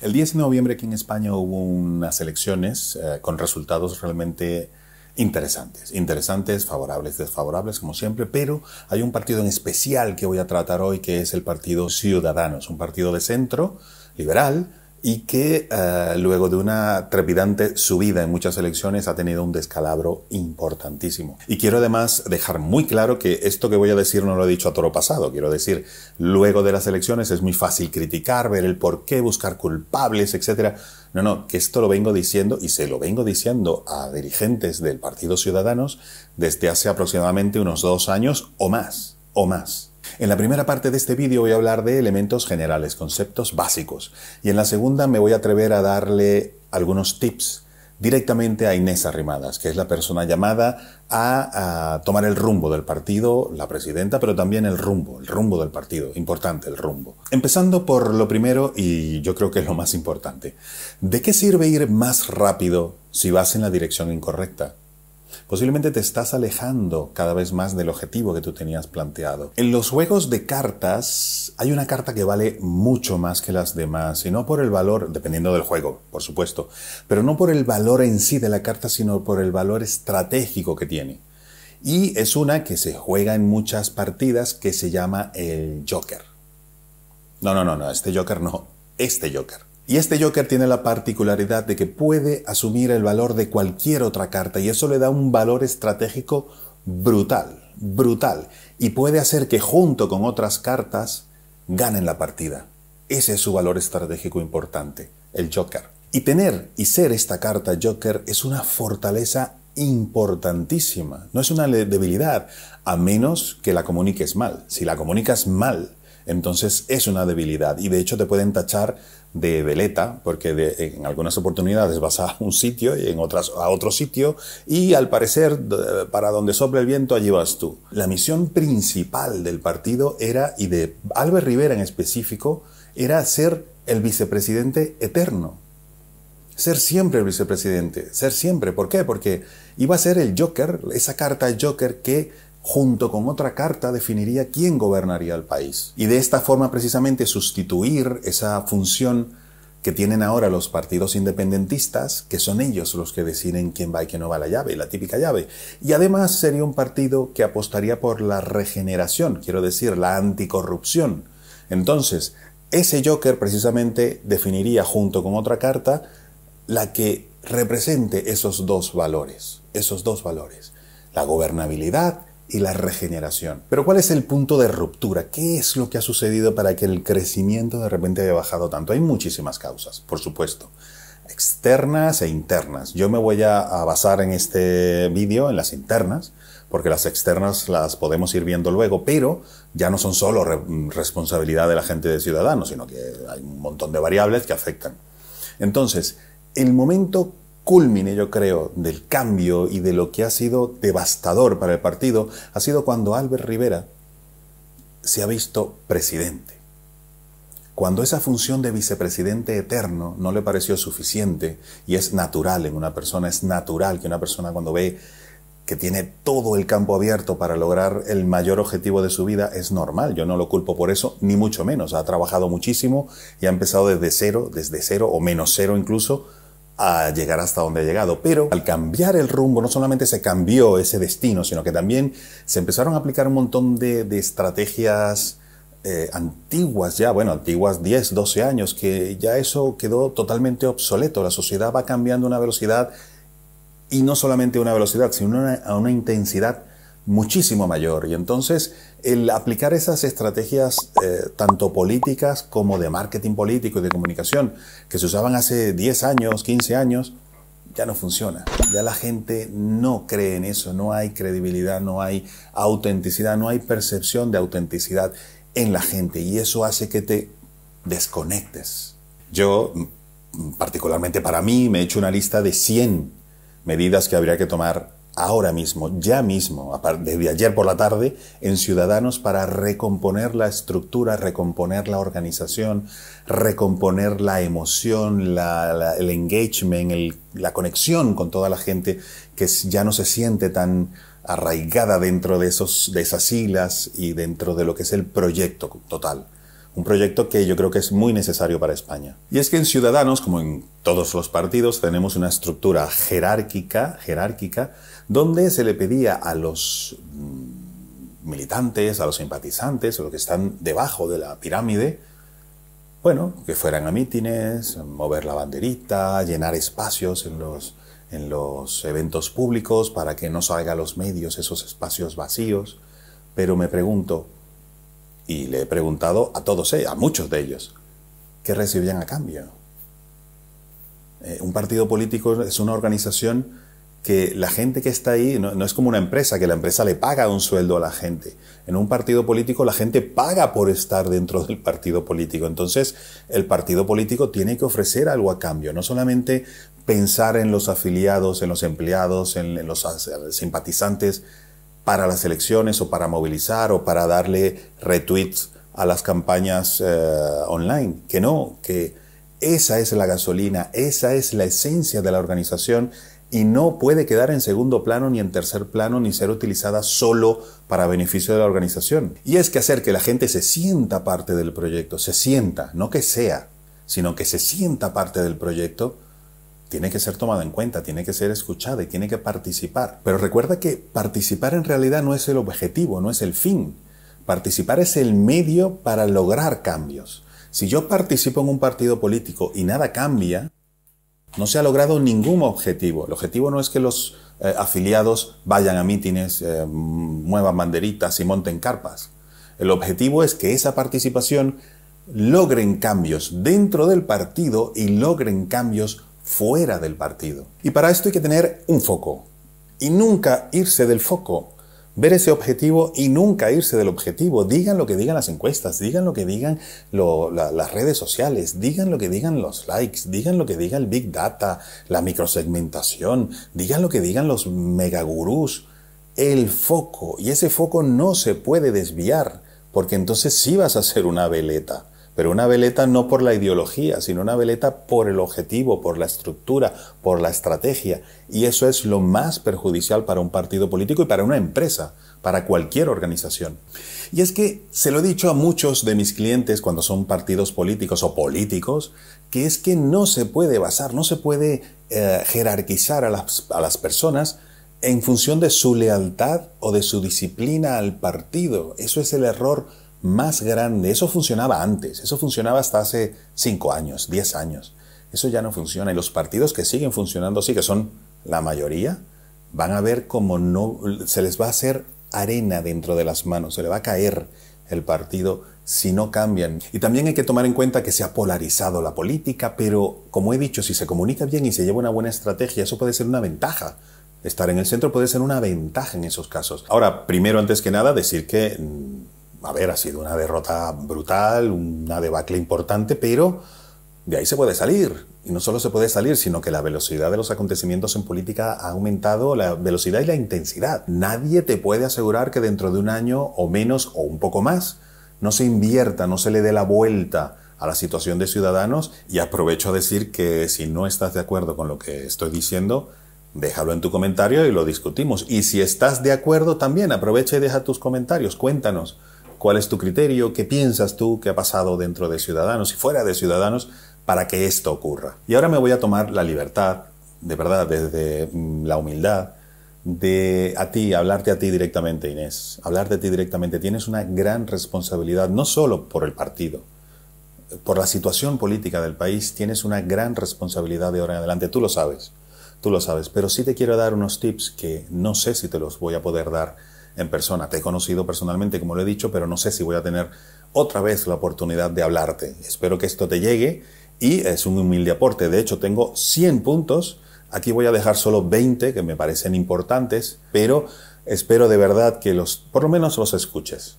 El 10 de noviembre aquí en España hubo unas elecciones eh, con resultados realmente interesantes, interesantes, favorables, desfavorables, como siempre, pero hay un partido en especial que voy a tratar hoy que es el Partido Ciudadanos, un partido de centro, liberal, y que eh, luego de una trepidante subida en muchas elecciones ha tenido un descalabro importantísimo. Y quiero además dejar muy claro que esto que voy a decir no lo he dicho a toro pasado, quiero decir, luego de las elecciones es muy fácil criticar, ver el por qué, buscar culpables, etc. No, no, que esto lo vengo diciendo y se lo vengo diciendo a dirigentes del Partido Ciudadanos desde hace aproximadamente unos dos años o más, o más. En la primera parte de este vídeo voy a hablar de elementos generales, conceptos básicos, y en la segunda me voy a atrever a darle algunos tips directamente a Inés Arrimadas, que es la persona llamada a, tomar el rumbo del partido, la presidenta, pero también el rumbo, el rumbo del partido, importante el rumbo. Empezando por lo primero y yo creo que es lo más importante. ¿De qué sirve ir más rápido si vas en la dirección incorrecta? Posiblemente te estás alejando cada vez más del objetivo que tú tenías planteado. En los juegos de cartas hay una carta que vale mucho más que las demás, y no por el valor, dependiendo del juego, por supuesto, pero no por el valor en sí de la carta, sino por el valor estratégico que tiene. Y es una que se juega en muchas partidas que se llama el Joker. No, no, no, no, este Joker no, este Joker. Y este Joker tiene la particularidad de que puede asumir el valor de cualquier otra carta y eso le da un valor estratégico brutal, brutal. Y puede hacer que junto con otras cartas ganen la partida. Ese es su valor estratégico importante, el Joker. Y tener y ser esta carta Joker es una fortaleza importantísima, no es una debilidad, a menos que la comuniques mal. Si la comunicas mal, entonces es una debilidad y de hecho te pueden tachar de veleta, porque en algunas oportunidades vas a un sitio y en otras a otro sitio y al parecer para donde sopla el viento allí vas tú. La misión principal del partido era, y de Albert Rivera en específico, era ser el vicepresidente eterno. Ser siempre el vicepresidente, ser siempre. ¿Por qué? Porque iba a ser el Joker, esa carta Joker que junto con otra carta definiría quién gobernaría el país. Y de esta forma precisamente sustituir esa función que tienen ahora los partidos independentistas, que son ellos los que deciden quién va y quién no va la llave, la típica llave. Y además sería un partido que apostaría por la regeneración, quiero decir, la anticorrupción. Entonces, ese Joker precisamente definiría junto con otra carta la que represente esos dos valores, esos dos valores, la gobernabilidad y la regeneración. Pero ¿cuál es el punto de ruptura? ¿Qué es lo que ha sucedido para que el crecimiento de repente haya bajado tanto? Hay muchísimas causas, por supuesto, externas e internas. Yo me voy a, basar en este vídeo en las internas, porque las externas las podemos ir viendo luego, pero ya no son solo responsabilidad de la gente de Ciudadanos, sino que hay un montón de variables que afectan. Entonces, el momento culmine, yo creo, del cambio y de lo que ha sido devastador para el partido ha sido cuando Albert Rivera se ha visto presidente. Cuando esa función de vicepresidente eterno no le pareció suficiente, y es natural en una persona, es natural que una persona cuando ve que tiene todo el campo abierto para lograr el mayor objetivo de su vida, es normal. Yo no lo culpo por eso, ni mucho menos. Ha trabajado muchísimo y ha empezado desde cero, desde cero o menos cero incluso, a llegar hasta donde ha llegado. Pero al cambiar el rumbo, no solamente se cambió ese destino, sino que también se empezaron a aplicar un montón de, estrategias eh, antiguas ya, bueno, antiguas 10, 12 años, que ya eso quedó totalmente obsoleto. La sociedad va cambiando a una velocidad y no solamente a una velocidad, sino a una intensidad muchísimo mayor. Y entonces el aplicar esas estrategias eh, tanto políticas como de marketing político y de comunicación que se usaban hace 10 años, 15 años, ya no funciona. Ya la gente no cree en eso, no hay credibilidad, no hay autenticidad, no hay percepción de autenticidad en la gente y eso hace que te desconectes. Yo, particularmente para mí, me he hecho una lista de 100 medidas que habría que tomar ahora mismo, ya mismo, desde ayer por la tarde, en Ciudadanos para recomponer la estructura, recomponer la organización, recomponer la emoción, el engagement, la conexión con toda la gente que ya no se siente tan arraigada dentro de, esos, de esas siglas y dentro de lo que es el proyecto total. Un proyecto que yo creo que es muy necesario para España. Y es que en Ciudadanos, como en todos los partidos, tenemos una estructura jerárquica, jerárquica, donde se le pedía a los mm, militantes, a los simpatizantes, a los que están debajo de la pirámide, bueno, que fueran a mítines, mover la banderita, llenar espacios en los, en los eventos públicos para que no salga a los medios esos espacios vacíos. Pero me pregunto, y le he preguntado a todos, eh, a muchos de ellos, ¿qué recibían a cambio? Eh, un partido político es una organización que la gente que está ahí no, es como una empresa, que la empresa le paga un sueldo a la gente. En un partido político la gente paga por estar dentro del partido político. Entonces el partido político tiene que ofrecer algo a cambio, no solamente pensar en los afiliados, en los empleados, en, los simpatizantes para las elecciones o para movilizar o para darle retweets a las campañas eh, online. Que no, que esa es la gasolina, esa es la esencia de la organización y no puede quedar en segundo plano ni en tercer plano ni ser utilizada solo para beneficio de la organización. Y es que hacer que la gente se sienta parte del proyecto, se sienta, no que sea, sino que se sienta parte del proyecto, tiene que ser tomada en cuenta, tiene que ser escuchada y tiene que participar. Pero recuerda que participar en realidad no es el objetivo, no es el fin. Participar es el medio para lograr cambios. Si yo participo en un partido político y nada cambia, no se ha logrado ningún objetivo. El objetivo no es que los eh, afiliados vayan a mítines, eh, muevan banderitas y monten carpas. El objetivo es que esa participación logren cambios dentro del partido y logren cambios fuera del partido. Y para esto hay que tener un foco y nunca irse del foco ver ese objetivo y nunca irse del objetivo. Digan lo que digan las encuestas, digan lo que digan las redes sociales, digan lo que digan los likes, digan lo que diga el Big Data, la microsegmentación, digan lo que digan los megagurús. El foco, y ese foco no se puede desviar, porque entonces sí vas a ser una veleta. Pero una veleta no por la ideología, sino una veleta por el objetivo, por la estructura, por la estrategia. Y eso es lo más perjudicial para un partido político y para una empresa, para cualquier organización. Y es que se lo he dicho a muchos de mis clientes cuando son partidos políticos o políticos, que es que no se puede basar, no se puede eh, jerarquizar a las, a las personas en función de su lealtad o de su disciplina al partido. Eso es el error más grande. Eso funcionaba antes, eso funcionaba hasta hace 5 años, 10 años. Eso ya no funciona. Y los partidos que siguen funcionando así, que son la mayoría, van a ver como no se les va a hacer arena dentro de las manos, se le va a caer el partido si no cambian. Y también hay que tomar en cuenta que se ha polarizado la política, pero como he dicho, si se comunica bien y se lleva una buena estrategia, eso puede ser una ventaja. Estar en el centro puede ser una ventaja en esos casos. Ahora, primero, antes que nada, decir que mm, a ver, ha sido una derrota brutal, una debacle importante, pero de ahí se puede salir. Y no solo se puede salir, sino que la velocidad de los acontecimientos en política ha aumentado, la velocidad y la intensidad. Nadie te puede asegurar que dentro de un año o menos o un poco más no se invierta, no se le dé la vuelta a la situación de ciudadanos. Y aprovecho a decir que si no estás de acuerdo con lo que estoy diciendo, déjalo en tu comentario y lo discutimos. Y si estás de acuerdo también, aprovecha y deja tus comentarios, cuéntanos ¿Cuál es tu criterio? ¿Qué piensas tú que ha pasado dentro de Ciudadanos y fuera de Ciudadanos para que esto ocurra? Y ahora me voy a tomar la libertad, de verdad, desde mm, la humildad, de a ti, hablarte a ti directamente, Inés. Hablarte a ti directamente. Tienes una gran responsabilidad, no solo por el partido, por la situación política del país, tienes una gran responsabilidad de ahora en adelante. Tú lo sabes, tú lo sabes. Pero sí te quiero dar unos tips que no sé si te los voy a poder dar en persona. Te he conocido personalmente, como lo he dicho, pero no sé si voy a tener otra vez la oportunidad de hablarte. Espero que esto te llegue y es un humilde aporte. De hecho, tengo 100 puntos. Aquí voy a dejar solo 20 que me parecen importantes, pero espero de verdad que los, por lo menos los escuches.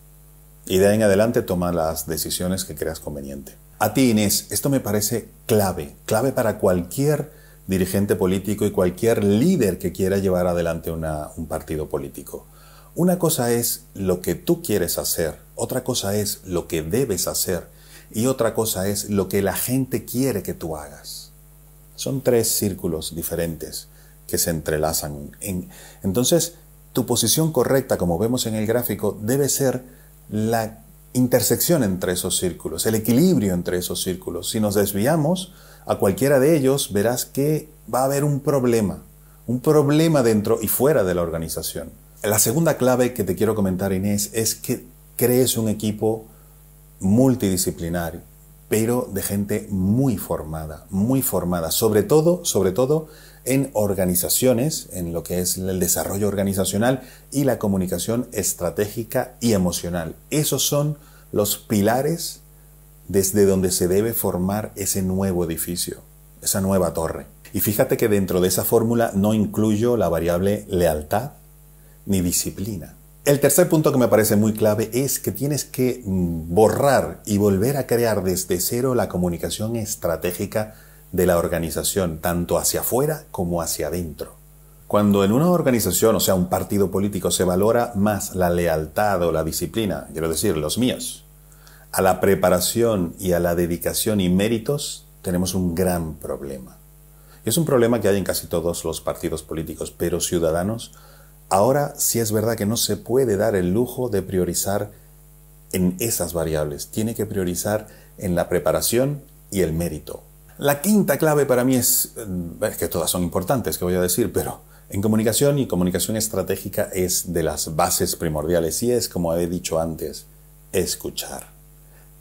Y de ahí en adelante toma las decisiones que creas conveniente. A ti, Inés, esto me parece clave, clave para cualquier dirigente político y cualquier líder que quiera llevar adelante un partido político. Una cosa es lo que tú quieres hacer, otra cosa es lo que debes hacer y otra cosa es lo que la gente quiere que tú hagas. Son tres círculos diferentes que se entrelazan. entonces, tu posición correcta, como vemos en el gráfico, debe ser la intersección entre esos círculos, el equilibrio entre esos círculos. Si nos desviamos a cualquiera de ellos, verás que va a haber un problema, un problema dentro y fuera de la organización. La segunda clave que te quiero comentar, Inés, es que crees un equipo multidisciplinario, pero de gente muy formada, muy formada, sobre todo, sobre todo en organizaciones, en lo que es el desarrollo organizacional y la comunicación estratégica y emocional. Esos son los pilares desde donde se debe formar ese nuevo edificio, esa nueva torre. Y fíjate que dentro de esa fórmula no incluyo la variable lealtad ni disciplina. El tercer punto que me parece muy clave es que tienes que borrar y volver a crear desde cero la comunicación estratégica de la organización, tanto hacia afuera como hacia adentro. Cuando en una organización, o sea, un partido político, se valora más la lealtad o la disciplina, quiero decir, los míos, a la preparación y a la dedicación y méritos, tenemos un gran problema. es un problema que hay en casi todos los partidos políticos, pero ciudadanos, ahora sí es verdad que no se puede dar el lujo de priorizar en esas variables. Tiene que priorizar en la preparación y el mérito. La quinta clave para mí es, mm, es que todas son importantes, que voy a decir, pero en comunicación y comunicación estratégica es de las bases primordiales y es, como he dicho antes, escuchar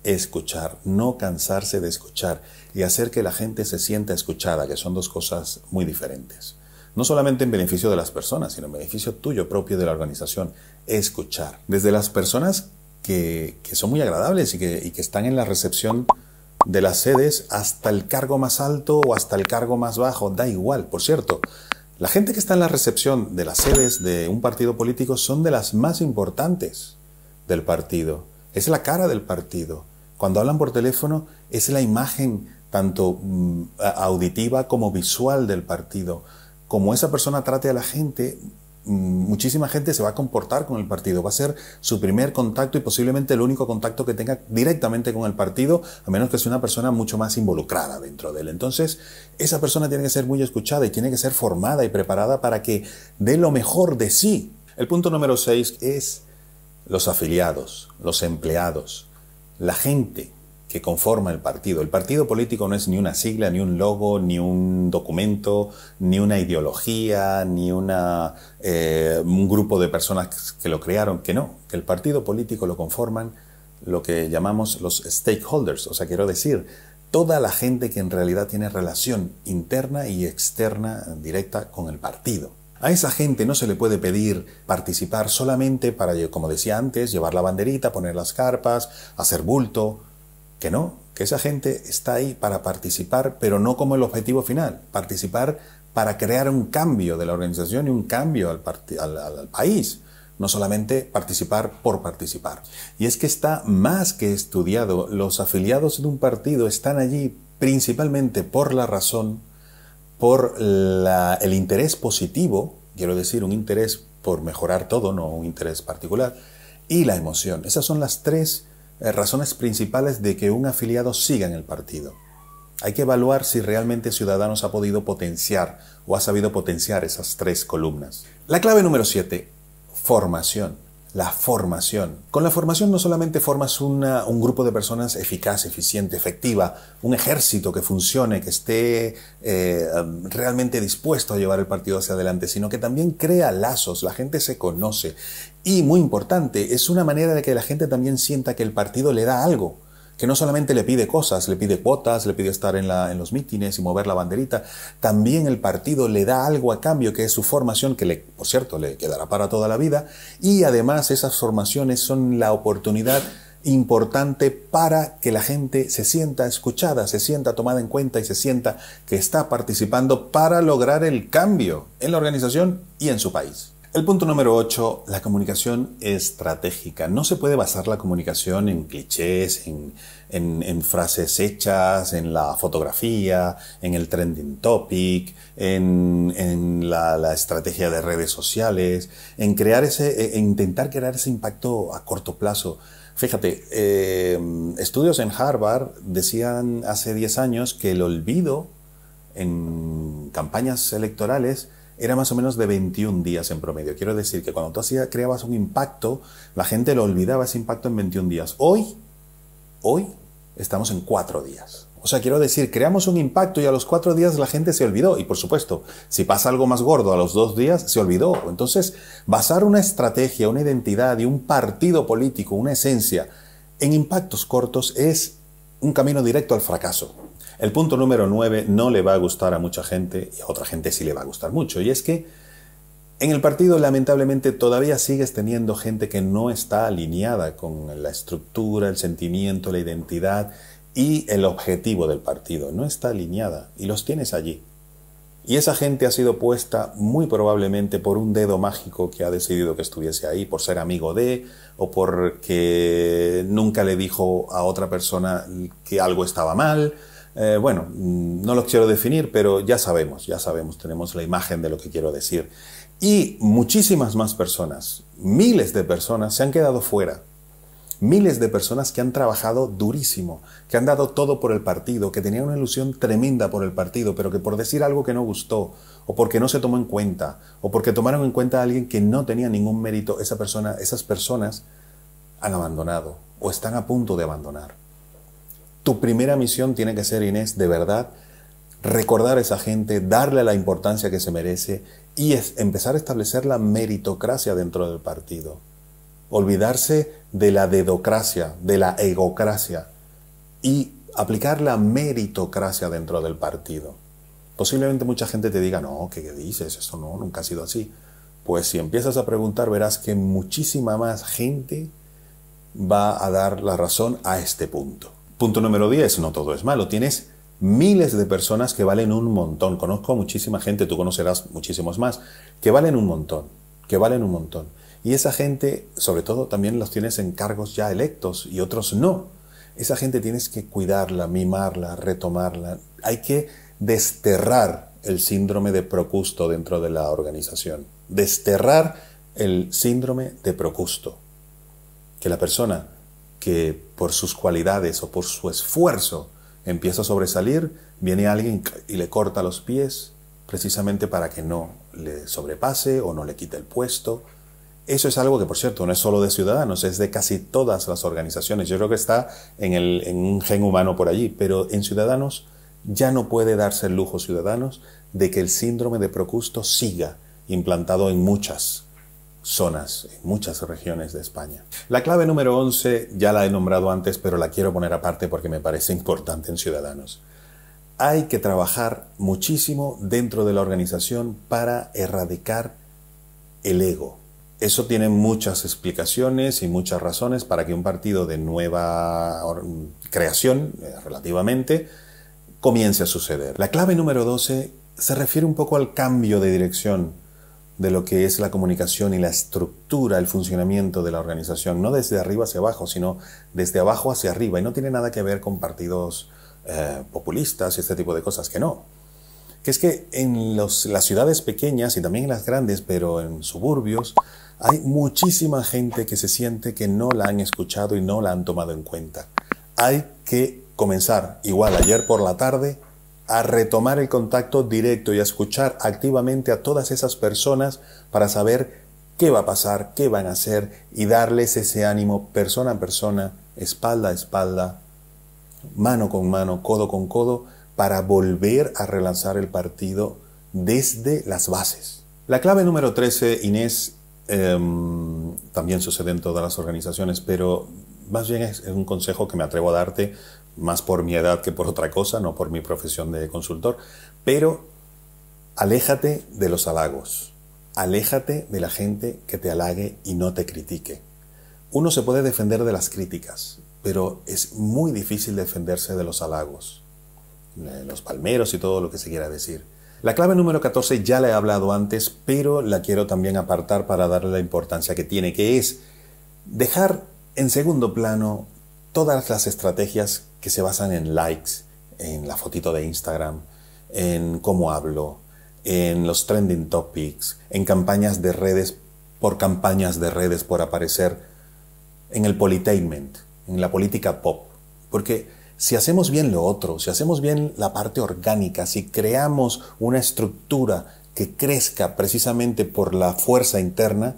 escuchar, no cansarse de escuchar y hacer que la gente se sienta escuchada, que son dos cosas muy diferentes. No solamente en beneficio de las personas, sino en beneficio tuyo propio de la organización. Escuchar. Desde las personas que, son muy agradables y que, están en la recepción de las sedes hasta el cargo más alto o hasta el cargo más bajo, da igual. Por cierto, la gente que está en la recepción de las sedes de un partido político son de las más importantes del partido. Es la cara del partido. Cuando hablan por teléfono es la imagen tanto mm, auditiva como visual del partido. Como esa persona trate a la gente, mm, muchísima gente se va a comportar con el partido. Va a ser su primer contacto y posiblemente el único contacto que tenga directamente con el partido, a menos que sea una persona mucho más involucrada dentro de él. Entonces, esa persona tiene que ser muy escuchada y tiene que ser formada y preparada para que dé lo mejor de sí. El punto número seis es los afiliados, los empleados la gente que conforma el partido. El partido político no es ni una sigla, ni un logo, ni un documento, ni una ideología, ni una, eh, un grupo de personas que lo crearon, que no, que el partido político lo conforman lo que llamamos los stakeholders, o sea, quiero decir, toda la gente que en realidad tiene relación interna y externa directa con el partido. A esa gente no se le puede pedir participar solamente para, como decía antes, llevar la banderita, poner las carpas, hacer bulto. Que no, que esa gente está ahí para participar, pero no como el objetivo final. Participar para crear un cambio de la organización y un cambio al, país. No solamente participar por participar. Y es que está más que estudiado. Los afiliados de un partido están allí principalmente por la razón por el interés positivo, quiero decir, un interés por mejorar todo, no un interés particular, y la emoción. Esas son las tres razones principales de que un afiliado siga en el partido. Hay que evaluar si realmente Ciudadanos ha podido potenciar o ha sabido potenciar esas tres columnas. La clave número siete, formación la formación. Con la formación no solamente formas un grupo de personas eficaz, eficiente, efectiva, un ejército que funcione, que esté eh, realmente dispuesto a llevar el partido hacia adelante, sino que también crea lazos, la gente se conoce. Y muy importante, es una manera de que la gente también sienta que el partido le da algo que no solamente le pide cosas, le pide cuotas, le pide estar en, los mítines y mover la banderita, también el partido le da algo a cambio, que es su formación, que le, por cierto, le quedará para toda la vida, y además esas formaciones son la oportunidad importante para que la gente se sienta escuchada, se sienta tomada en cuenta y se sienta que está participando para lograr el cambio en la organización y en su país. El punto número 8, la comunicación estratégica. No se puede basar la comunicación en clichés, en, frases hechas, en la fotografía, en el trending topic, en, la, estrategia de redes sociales, en crear ese, en intentar crear ese impacto a corto plazo. Fíjate, eh, estudios en Harvard decían hace 10 años que el olvido en campañas electorales era más o menos de 21 días en promedio. Quiero decir que cuando tú hacías, creabas un impacto, la gente lo olvidaba ese impacto en 21 días. Hoy, hoy estamos en 4 días. O sea, quiero decir, creamos un impacto y a los cuatro días la gente se olvidó. Y por supuesto, si pasa algo más gordo a los dos días, se olvidó. Entonces, basar una estrategia, una identidad y un partido político, una esencia, en impactos cortos es un camino directo al fracaso. El punto número nueve no le va a gustar a mucha gente y a otra gente sí le va a gustar mucho. Y es que en el partido lamentablemente todavía sigues teniendo gente que no está alineada con la estructura, el sentimiento, la identidad y el objetivo del partido. No está alineada y los tienes allí. Y esa gente ha sido puesta muy probablemente por un dedo mágico que ha decidido que estuviese ahí, por ser amigo de, o porque nunca le dijo a otra persona que algo estaba mal. Eh, bueno, mm, no lo quiero definir, pero ya sabemos, ya sabemos, tenemos la imagen de lo que quiero decir. Y muchísimas más personas, miles de personas, se han quedado fuera miles de personas que han trabajado durísimo, que han dado todo por el partido, que tenían una ilusión tremenda por el partido, pero que por decir algo que no gustó, o porque no se tomó en cuenta, o porque tomaron en cuenta a alguien que no tenía ningún mérito, esa persona, esas personas han abandonado o están a punto de abandonar. Tu primera misión tiene que ser, Inés, de verdad, recordar a esa gente, darle la importancia que se merece y empezar a establecer la meritocracia dentro del partido olvidarse de la dedocracia, de la egocracia y aplicar la meritocracia dentro del partido. Posiblemente mucha gente te diga, no, ¿qué, dices? Eso no, nunca ha sido así. Pues si empiezas a preguntar, verás que muchísima más gente va a dar la razón a este punto. Punto número 10, no todo es malo. Tienes miles de personas que valen un montón. Conozco muchísima gente, tú conocerás muchísimos más, que valen un montón, que valen un montón. Y esa gente, sobre todo, también los tienes en cargos ya electos y otros no. Esa gente tienes que cuidarla, mimarla, retomarla. Hay que desterrar el síndrome de Procusto dentro de la organización. Desterrar el síndrome de Procusto. Que la persona que por sus cualidades o por su esfuerzo empieza a sobresalir, viene alguien y le corta los pies precisamente para que no le sobrepase o no le quite el puesto eso es algo que, por cierto, no es solo de Ciudadanos, es de casi todas las organizaciones. Yo creo que está en, el, en un gen humano por allí, pero en Ciudadanos ya no puede darse el lujo Ciudadanos de que el síndrome de Procusto siga implantado en muchas zonas, en muchas regiones de España. La clave número 11 ya la he nombrado antes, pero la quiero poner aparte porque me parece importante en Ciudadanos. Hay que trabajar muchísimo dentro de la organización para erradicar el ego. Eso tiene muchas explicaciones y muchas razones para que un partido de nueva creación, eh, relativamente, comience a suceder. La clave número 12 se refiere un poco al cambio de dirección de lo que es la comunicación y la estructura, el funcionamiento de la organización, no desde arriba hacia abajo, sino desde abajo hacia arriba. Y no tiene nada que ver con partidos eh, populistas y este tipo de cosas, que no. Que es que en las ciudades pequeñas y también en las grandes, pero en suburbios, hay muchísima gente que se siente que no la han escuchado y no la han tomado en cuenta. Hay que comenzar, igual ayer por la tarde, a retomar el contacto directo y a escuchar activamente a todas esas personas para saber qué va a pasar, qué van a hacer y darles ese ánimo persona a persona, espalda a espalda, mano con mano, codo con codo, para volver a relanzar el partido desde las bases. La clave número 13, Inés, Em, también sucede en todas las organizaciones, pero más bien es, un consejo que me atrevo a darte, más por mi edad que por otra cosa, no por mi profesión de consultor, pero aléjate de los halagos, aléjate de la gente que te halague y no te critique. Uno se puede defender de las críticas, pero es muy difícil defenderse de los halagos, los palmeros y todo lo que se quiera decir. La clave número 14 ya la he hablado antes, pero la quiero también apartar para darle la importancia que tiene, que es dejar en segundo plano todas las estrategias que se basan en likes, en la fotito de Instagram, en cómo hablo, en los trending topics, en campañas de redes por campañas de redes por aparecer, en el politainment, en la política pop. Porque si hacemos bien lo otro, si hacemos bien la parte orgánica, si creamos una estructura que crezca precisamente por la fuerza interna,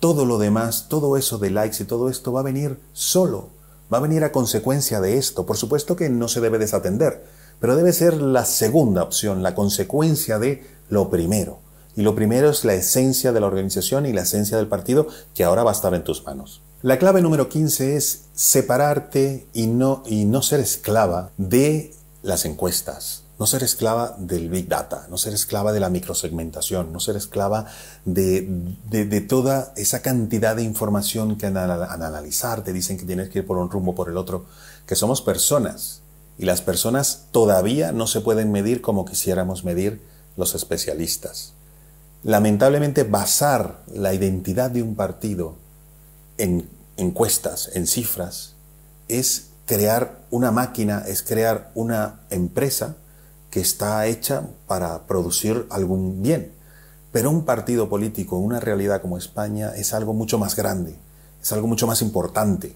todo lo demás, todo eso de likes y todo esto va a venir solo, va a venir a consecuencia de esto. Por supuesto que no se debe desatender, pero debe ser la segunda opción, la consecuencia de lo primero. Y lo primero es la esencia de la organización y la esencia del partido que ahora va a estar en tus manos. La clave número 15 es separarte y no, y no ser esclava de las encuestas, no ser esclava del Big Data, no ser esclava de la microsegmentación, no ser esclava de, de, toda esa cantidad de información que al, analizar te dicen que tienes que ir por un rumbo por el otro, que somos personas y las personas todavía no se pueden medir como quisiéramos medir los especialistas. Lamentablemente basar la identidad de un partido en encuestas, en cifras, es crear una máquina, es crear una empresa que está hecha para producir algún bien. Pero un partido político, una realidad como España, es algo mucho más grande, es algo mucho más importante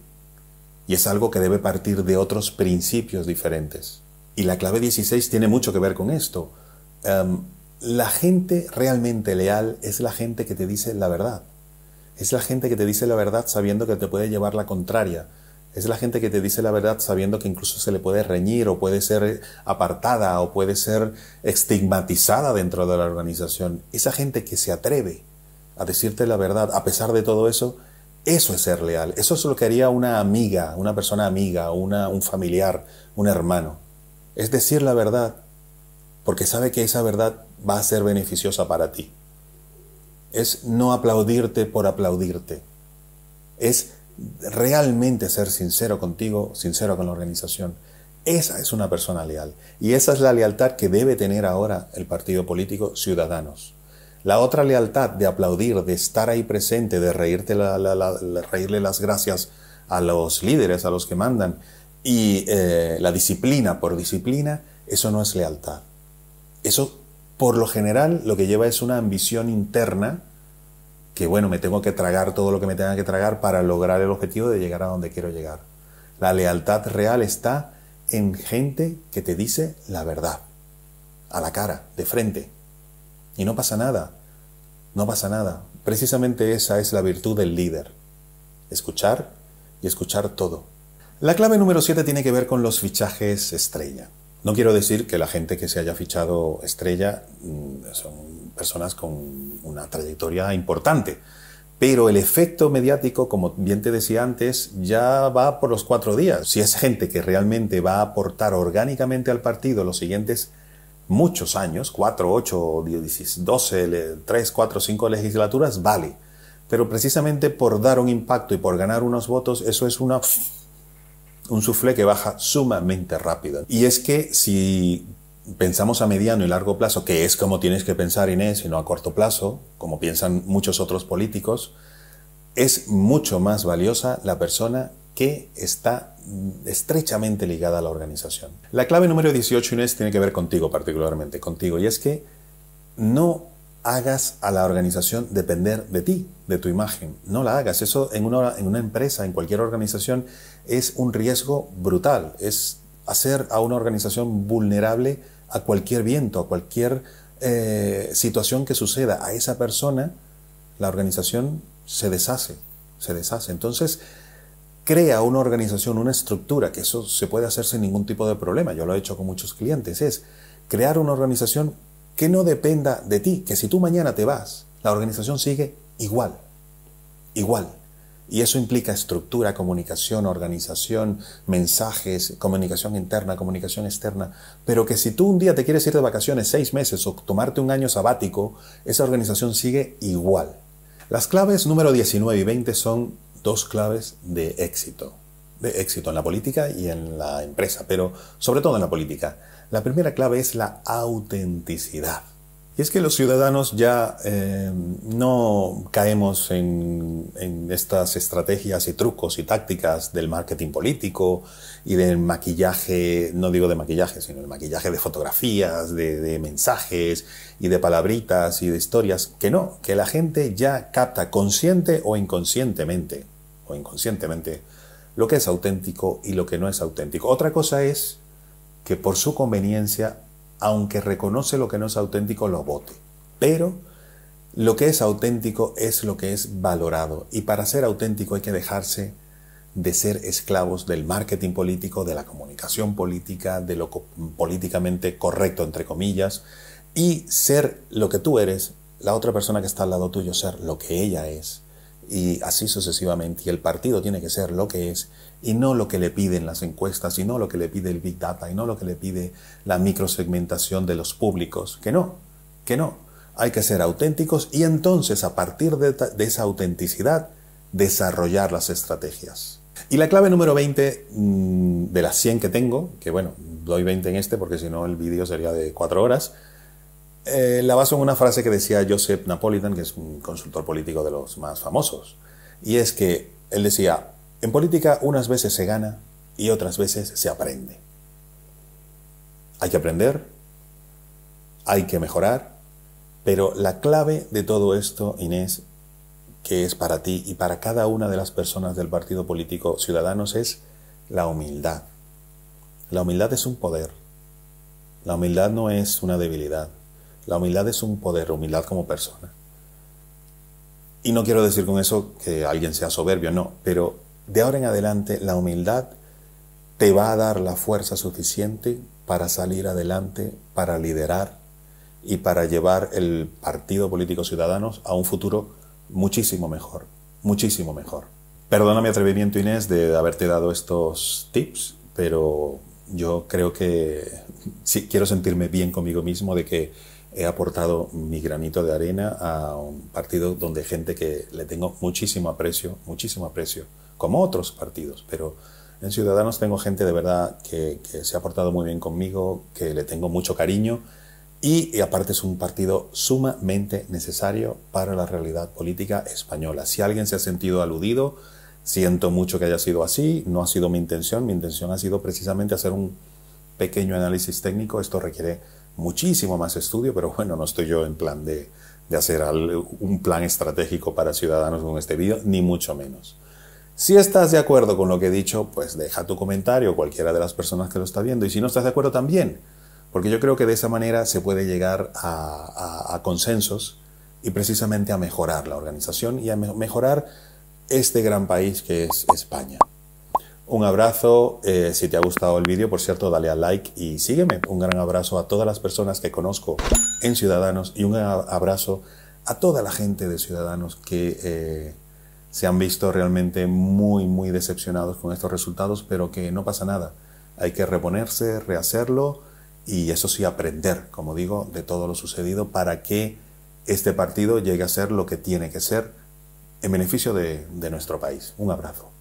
y es algo que debe partir de otros principios diferentes. Y la clave 16 tiene mucho que ver con esto. Em, la gente realmente leal es la gente que te dice la verdad. Es la gente que te dice la verdad sabiendo que te puede llevar la contraria. Es la gente que te dice la verdad sabiendo que incluso se le puede reñir o puede ser apartada o puede ser estigmatizada dentro de la organización. Esa gente que se atreve a decirte la verdad a pesar de todo eso, eso es ser leal. Eso es lo que haría una amiga, una persona amiga, una, un familiar, un hermano. Es decir la verdad porque sabe que esa verdad va a ser beneficiosa para ti. Es no aplaudirte por aplaudirte. Es realmente ser sincero contigo, sincero con la organización. Esa es una persona leal. Y esa es la lealtad que debe tener ahora el partido político Ciudadanos. La otra lealtad de aplaudir, de estar ahí presente, de reírte reírle las gracias a los líderes, a los que mandan, y eh, la disciplina por disciplina, eso no es lealtad. Eso, por lo general, lo que lleva es una ambición interna que, bueno, me tengo que tragar todo lo que me tenga que tragar para lograr el objetivo de llegar a donde quiero llegar. La lealtad real está en gente que te dice la verdad, a la cara, de frente. Y no pasa nada, no pasa nada. Precisamente esa es la virtud del líder. Escuchar y escuchar todo. La clave número 7 tiene que ver con los fichajes estrella. No quiero decir que la gente que se haya fichado estrella mm, personas con una trayectoria importante, pero el efecto mediático, como bien te decía antes, ya va por los cuatro días. Si es gente que realmente va a aportar orgánicamente al partido los siguientes muchos años, cuatro, ocho, doce, tres, cuatro, cinco legislaturas, vale. Pero precisamente por dar un impacto y por ganar unos votos, eso es una un soufflé que baja sumamente rápido. Y es que si pensamos a mediano y largo plazo, que es como tienes que pensar Inés y no a corto plazo, como piensan muchos otros políticos, es mucho más valiosa la persona que está estrechamente ligada a la organización. La clave número 18, Inés, tiene que ver contigo particularmente, contigo, y es que no hagas a la organización depender de ti, de tu imagen. No la hagas. Eso en una, en una empresa, en cualquier organización, es un riesgo brutal. Es hacer a una organización vulnerable a cualquier viento, a cualquier eh, situación que suceda. A esa persona, la organización se deshace, se deshace. Entonces, crea una organización, una estructura, que eso se puede hacer sin ningún tipo de problema. Yo lo he hecho con muchos clientes. Es crear una organización que no dependa de ti, que si tú mañana te vas, la organización sigue igual, igual. Y eso implica estructura, comunicación, organización, mensajes, comunicación interna, comunicación externa. Pero que si tú un día te quieres ir de vacaciones seis meses o tomarte un año sabático, esa organización sigue igual. Las claves número 19 y 20 son dos claves de éxito. De éxito en la política y en la empresa, pero sobre todo en la política. La primera clave es la autenticidad. Y es que los ciudadanos ya eh, no caemos en, estas estrategias y trucos y tácticas del marketing político y del maquillaje, no digo de maquillaje, sino el maquillaje de fotografías, de, de mensajes y de palabritas y de historias, que no, que la gente ya capta consciente o inconscientemente, o inconscientemente, lo que es auténtico y lo que no es auténtico. Otra cosa es que por su conveniencia, aunque reconoce lo que no es auténtico, lo vote. pero lo que es auténtico es lo que es valorado y para ser auténtico hay que dejarse de ser esclavos del marketing político, de la comunicación política, de lo políticamente correcto, entre comillas, y ser lo que tú eres, la otra persona que está al lado tuyo ser lo que ella es, y así sucesivamente. Y el partido tiene que ser lo que es, y no lo que le piden las encuestas, y no lo que le pide el Big Data, y no lo que le pide la microsegmentación de los públicos, que no, que no. Hay que ser auténticos y entonces a partir de, de esa autenticidad desarrollar las estrategias. Y la clave número 20 mm, de las 100 que tengo, que bueno, doy 20 en este porque si no el vídeo sería de 4 horas, eh, la baso en una frase que decía Joseph Napolitan, que es un consultor político de los más famosos. Y es que él decía, en política unas veces se gana y otras veces se aprende. Hay que aprender, hay que mejorar, pero la clave de todo esto, Inés, que es para ti y para cada una de las personas del partido político Ciudadanos es la humildad. La humildad es un poder. La humildad no es una debilidad. La humildad es un poder, humildad como persona. Y no quiero decir con eso que alguien sea soberbio, no, pero de ahora en adelante la humildad te va a dar la fuerza suficiente para salir adelante, para liderar y para llevar el Partido Político Ciudadanos a un futuro muchísimo mejor, muchísimo mejor. Perdona mi atrevimiento, Inés, de haberte dado estos tips, pero yo creo que sí, quiero sentirme bien conmigo mismo de que he aportado mi granito de arena a un partido donde gente que le tengo muchísimo aprecio, muchísimo aprecio, como otros partidos, pero en Ciudadanos tengo gente de verdad que, se ha portado muy bien conmigo, que le tengo mucho cariño y, aparte es un partido sumamente necesario para la realidad política española. Si alguien se ha sentido aludido, siento mucho que haya sido así, no ha sido mi intención, mi intención ha sido precisamente hacer un pequeño análisis técnico, esto requiere muchísimo más estudio, pero bueno, no estoy yo en plan de, de hacer un plan estratégico para ciudadanos con este vídeo, ni mucho menos. Si estás de acuerdo con lo que he dicho, pues deja tu comentario, cualquiera de las personas que lo está viendo, y si no estás de acuerdo también, porque yo creo que de esa manera se puede llegar a, consensos y precisamente a mejorar la organización y a mejorar este gran país que es España. Un abrazo, eh, si te ha gustado el vídeo, por cierto, dale a like y sígueme. Un gran abrazo a todas las personas que conozco en Ciudadanos y un abrazo a toda la gente de Ciudadanos que eh, se han visto realmente muy, muy decepcionados con estos resultados, pero que no pasa nada. Hay que reponerse, rehacerlo y eso sí aprender, como digo, de todo lo sucedido para que este partido llegue a ser lo que tiene que ser en beneficio de, de nuestro país. Un abrazo.